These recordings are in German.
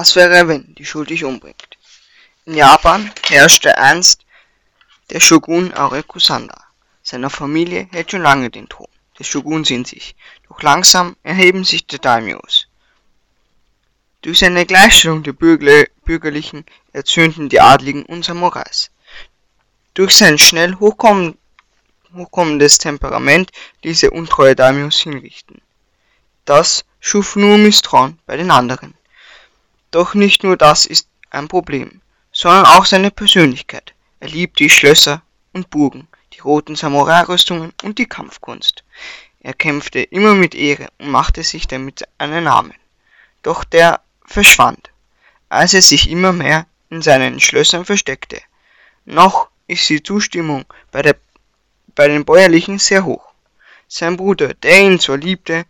Was wäre, wenn die Schuld dich umbringt? In Japan herrschte einst der Shogun Arekusanda. Seiner Familie hält schon lange den Thron des Shoguns in sich, doch langsam erheben sich die Daimyos. Durch seine Gleichstellung der Bürgerlichen erzürnten die Adligen und Samurais. Durch sein schnell hochkommendes Temperament ließ er untreue Daimyos hinrichten. Das schuf nur Misstrauen bei den anderen. Doch nicht nur das ist ein Problem, sondern auch seine Persönlichkeit. Er liebt die Schlösser und Burgen, die roten Samurai-Rüstungen und die Kampfkunst. Er kämpfte immer mit Ehre und machte sich damit einen Namen. Doch der verschwand, als er sich immer mehr in seinen Schlössern versteckte. Noch ist die Zustimmung bei, der, bei den Bäuerlichen sehr hoch. Sein Bruder, der ihn zwar liebte,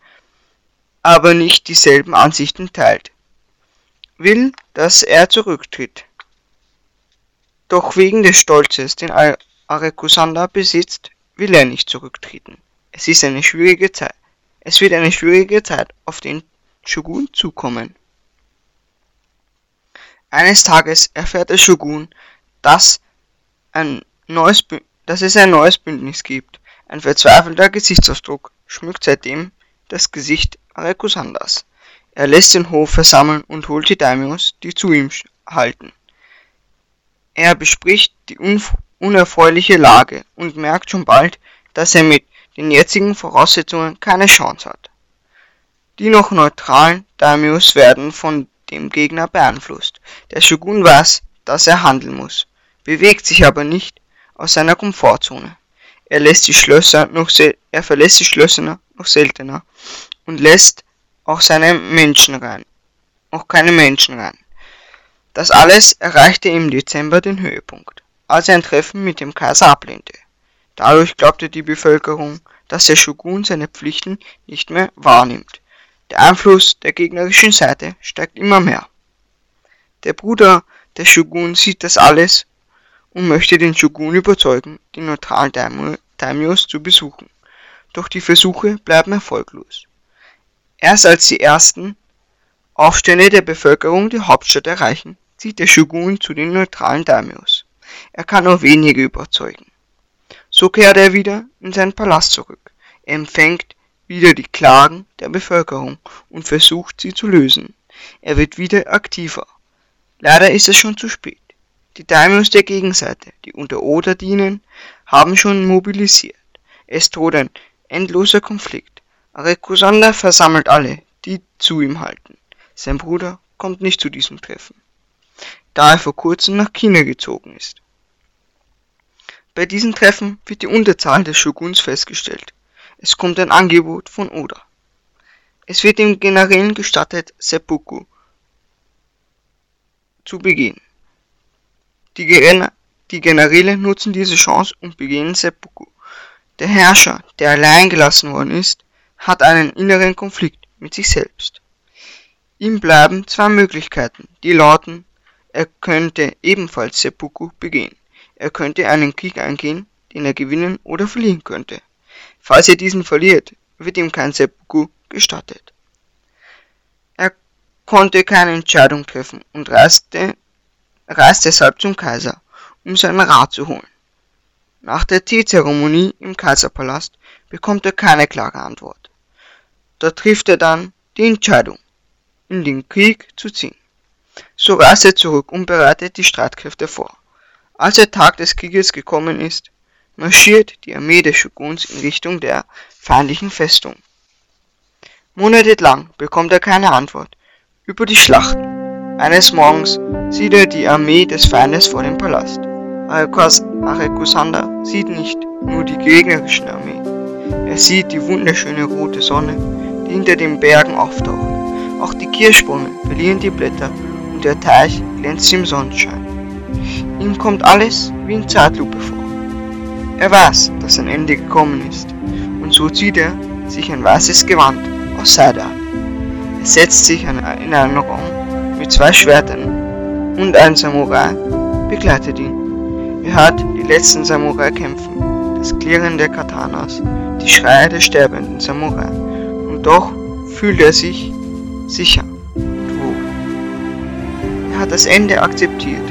aber nicht dieselben Ansichten teilt, will, dass er zurücktritt. Doch wegen des Stolzes, den Arekusanda besitzt, will er nicht zurücktreten. Es ist eine schwierige Zeit. Es wird eine schwierige Zeit auf den Shogun zukommen. Eines Tages erfährt der Shogun, dass, ein neues, dass es ein neues Bündnis gibt. Ein verzweifelter Gesichtsausdruck schmückt seitdem das Gesicht Arekusandas. Er lässt den Hof versammeln und holt die Daimyos, die zu ihm halten. Er bespricht die unerfreuliche Lage und merkt schon bald, dass er mit den jetzigen Voraussetzungen keine Chance hat. Die noch neutralen Daimyos werden von dem Gegner beeinflusst. Der Shogun weiß, dass er handeln muss, bewegt sich aber nicht aus seiner Komfortzone. Er lässt die Schlösser noch er verlässt die Schlösser noch seltener und lässt auch seine Menschen rein, auch keine Menschen rein. Das alles erreichte im Dezember den Höhepunkt, als er ein Treffen mit dem Kaiser ablehnte. Dadurch glaubte die Bevölkerung, dass der Shogun seine Pflichten nicht mehr wahrnimmt. Der Einfluss der gegnerischen Seite steigt immer mehr. Der Bruder des Shogun sieht das alles und möchte den Shogun überzeugen, die neutralen Daimyos zu besuchen. Doch die Versuche bleiben erfolglos. Erst als die ersten Aufstände der Bevölkerung die Hauptstadt erreichen, zieht der Shogun zu den neutralen Daimyos. Er kann nur wenige überzeugen. So kehrt er wieder in seinen Palast zurück. Er empfängt wieder die Klagen der Bevölkerung und versucht sie zu lösen. Er wird wieder aktiver. Leider ist es schon zu spät. Die Daimyos der Gegenseite, die unter Oda dienen, haben schon mobilisiert. Es droht ein endloser Konflikt. Arekusanda versammelt alle, die zu ihm halten. Sein Bruder kommt nicht zu diesem Treffen da er vor kurzem nach China gezogen ist. Bei diesen Treffen wird die Unterzahl des Shoguns festgestellt. Es kommt ein Angebot von Oda. Es wird dem Generälen gestattet, Seppuku zu begehen. Die, Gen die Generäle nutzen diese Chance und begehen Seppuku. Der Herrscher, der allein gelassen worden ist, hat einen inneren Konflikt mit sich selbst. Ihm bleiben zwei Möglichkeiten, die lauten er könnte ebenfalls Seppuku begehen. Er könnte einen Krieg eingehen, den er gewinnen oder verlieren könnte. Falls er diesen verliert, wird ihm kein Seppuku gestattet. Er konnte keine Entscheidung treffen und reiste, reiste deshalb zum Kaiser, um seinen Rat zu holen. Nach der Teezeremonie im Kaiserpalast bekommt er keine klare Antwort. Da trifft er dann die Entscheidung, in den Krieg zu ziehen. So reist er zurück und bereitet die Streitkräfte vor. Als der Tag des Krieges gekommen ist, marschiert die Armee des Shoguns in Richtung der feindlichen Festung. Monatelang bekommt er keine Antwort über die Schlachten. Eines Morgens sieht er die Armee des Feindes vor dem Palast. Arekusanda sieht nicht nur die gegnerische Armee, er sieht die wunderschöne rote Sonne, die hinter den Bergen auftaucht. Auch die Kirschbäume verlieren die Blätter und der Teich glänzt im Sonnenschein. Ihm kommt alles wie in Zeitlupe vor. Er weiß, dass ein Ende gekommen ist, und so zieht er sich ein weißes Gewand aus Seide an. Er setzt sich in einen Raum mit zwei Schwertern und ein Samurai begleitet ihn. Er hört die letzten Samurai kämpfen, das Klirren der Katanas, die Schreie der sterbenden Samurai, und doch fühlt er sich sicher und wohl. Er hat das Ende akzeptiert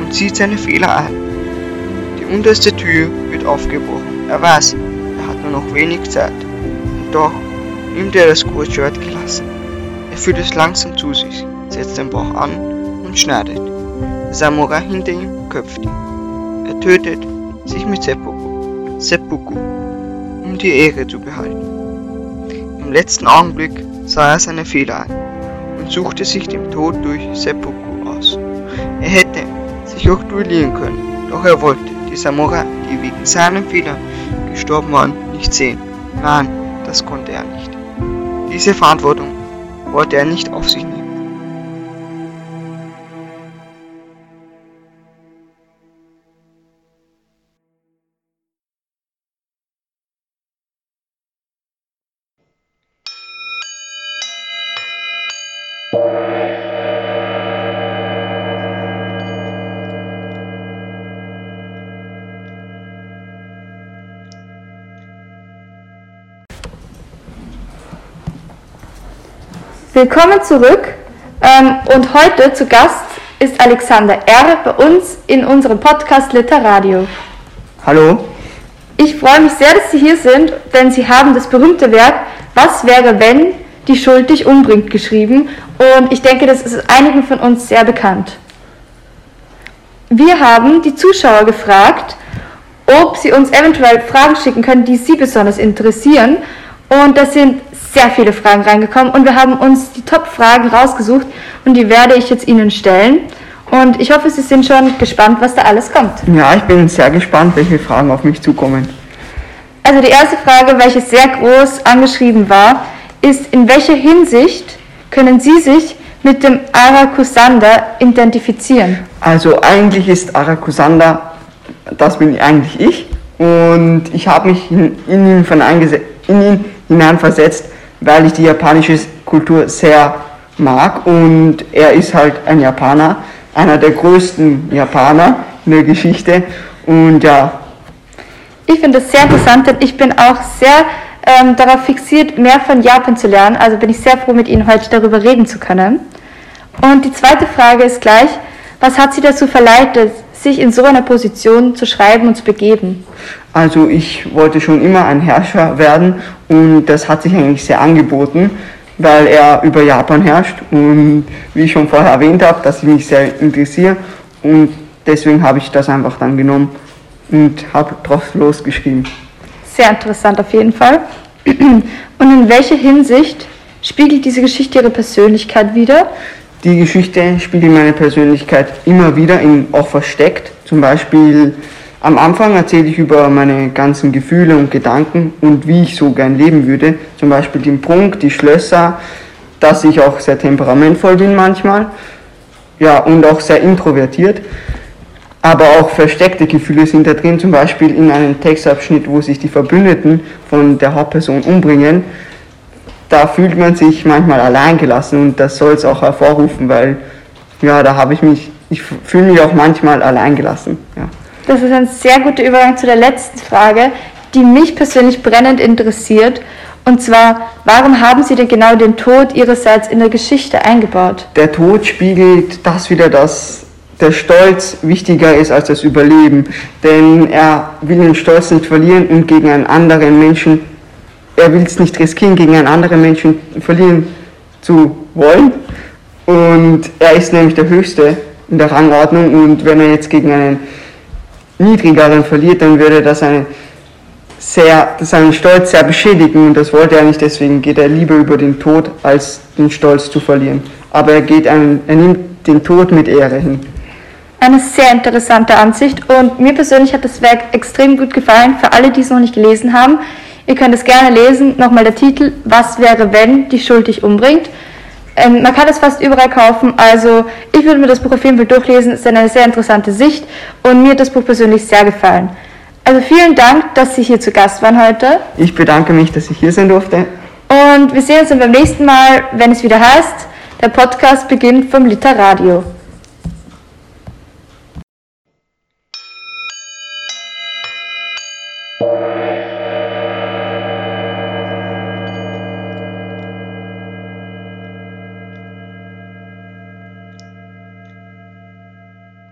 und sieht seine Fehler ein. Die unterste Tür wird aufgebrochen. Er weiß, er hat nur noch wenig Zeit. Und doch nimmt er das Kurzschwert gelassen. Er führt es langsam zu sich, setzt den Bauch an und schneidet. Der Samurai hinter ihm köpft ihn. Er tötet sich mit Seppuku, Seppuku, um die Ehre zu behalten. Im letzten Augenblick sah er seine Fehler ein und suchte sich dem Tod durch Seppuku aus. Er hätte sich auch duellieren können, doch er wollte die Samurai, die wegen seinen Fehlern gestorben waren, nicht sehen. Nein, das konnte er nicht. Diese Verantwortung wollte er nicht auf sich Willkommen zurück ähm, und heute zu Gast ist Alexander R. bei uns in unserem Podcast Literadio. Hallo? Ich freue mich sehr, dass Sie hier sind, denn Sie haben das berühmte Werk Was wäre, wenn die Schuld dich umbringt geschrieben und ich denke, das ist einigen von uns sehr bekannt. Wir haben die Zuschauer gefragt, ob sie uns eventuell Fragen schicken können, die sie besonders interessieren und das sind sehr viele Fragen reingekommen und wir haben uns die Top-Fragen rausgesucht und die werde ich jetzt Ihnen stellen. Und ich hoffe, Sie sind schon gespannt, was da alles kommt. Ja, ich bin sehr gespannt, welche Fragen auf mich zukommen. Also die erste Frage, welche sehr groß angeschrieben war, ist, in welcher Hinsicht können Sie sich mit dem Arakusanda identifizieren? Also eigentlich ist Arakusanda, das bin eigentlich ich. Und ich habe mich in, in, ihn, in ihn hineinversetzt, weil ich die japanische Kultur sehr mag und er ist halt ein Japaner, einer der größten Japaner in der Geschichte und ja. Ich finde das sehr interessant, denn ich bin auch sehr ähm, darauf fixiert, mehr von Japan zu lernen, also bin ich sehr froh, mit Ihnen heute darüber reden zu können. Und die zweite Frage ist gleich, was hat Sie dazu verleitet, sich in so einer Position zu schreiben und zu begeben? Also ich wollte schon immer ein Herrscher werden und das hat sich eigentlich sehr angeboten, weil er über Japan herrscht und wie ich schon vorher erwähnt habe, dass ich mich sehr interessiere und deswegen habe ich das einfach dann genommen und habe drauf losgeschrieben. Sehr interessant auf jeden Fall. Und in welcher Hinsicht spiegelt diese Geschichte Ihre Persönlichkeit wider? Die Geschichte spiegelt meine Persönlichkeit immer wieder, in, auch versteckt. Zum Beispiel am Anfang erzähle ich über meine ganzen Gefühle und Gedanken und wie ich so gern leben würde. Zum Beispiel den Prunk, die Schlösser, dass ich auch sehr temperamentvoll bin manchmal. Ja, und auch sehr introvertiert. Aber auch versteckte Gefühle sind da drin, zum Beispiel in einem Textabschnitt, wo sich die Verbündeten von der Hauptperson umbringen da fühlt man sich manchmal alleingelassen und das soll es auch hervorrufen, weil ja, da habe ich mich, ich fühle mich auch manchmal alleingelassen. Ja. Das ist ein sehr guter Übergang zu der letzten Frage, die mich persönlich brennend interessiert. Und zwar, warum haben Sie denn genau den Tod Ihrerseits in der Geschichte eingebaut? Der Tod spiegelt das wieder, dass der Stolz wichtiger ist als das Überleben. Denn er will den Stolz nicht verlieren und gegen einen anderen Menschen er will es nicht riskieren, gegen einen anderen Menschen verlieren zu wollen. Und er ist nämlich der Höchste in der Rangordnung und wenn er jetzt gegen einen niedrigeren verliert, dann würde das eine sehr, seinen Stolz sehr beschädigen und das wollte er nicht, deswegen geht er lieber über den Tod, als den Stolz zu verlieren. Aber er, geht einen, er nimmt den Tod mit Ehre hin. Eine sehr interessante Ansicht und mir persönlich hat das Werk extrem gut gefallen. Für alle, die es noch nicht gelesen haben, Ihr könnt es gerne lesen. Nochmal der Titel, Was wäre, wenn die Schuld dich umbringt? Ähm, man kann es fast überall kaufen, also ich würde mir das Buch auf jeden Fall durchlesen, es ist eine sehr interessante Sicht und mir hat das Buch persönlich sehr gefallen. Also vielen Dank, dass Sie hier zu Gast waren heute. Ich bedanke mich, dass ich hier sein durfte. Und wir sehen uns dann beim nächsten Mal, wenn es wieder heißt, der Podcast beginnt vom Literradio.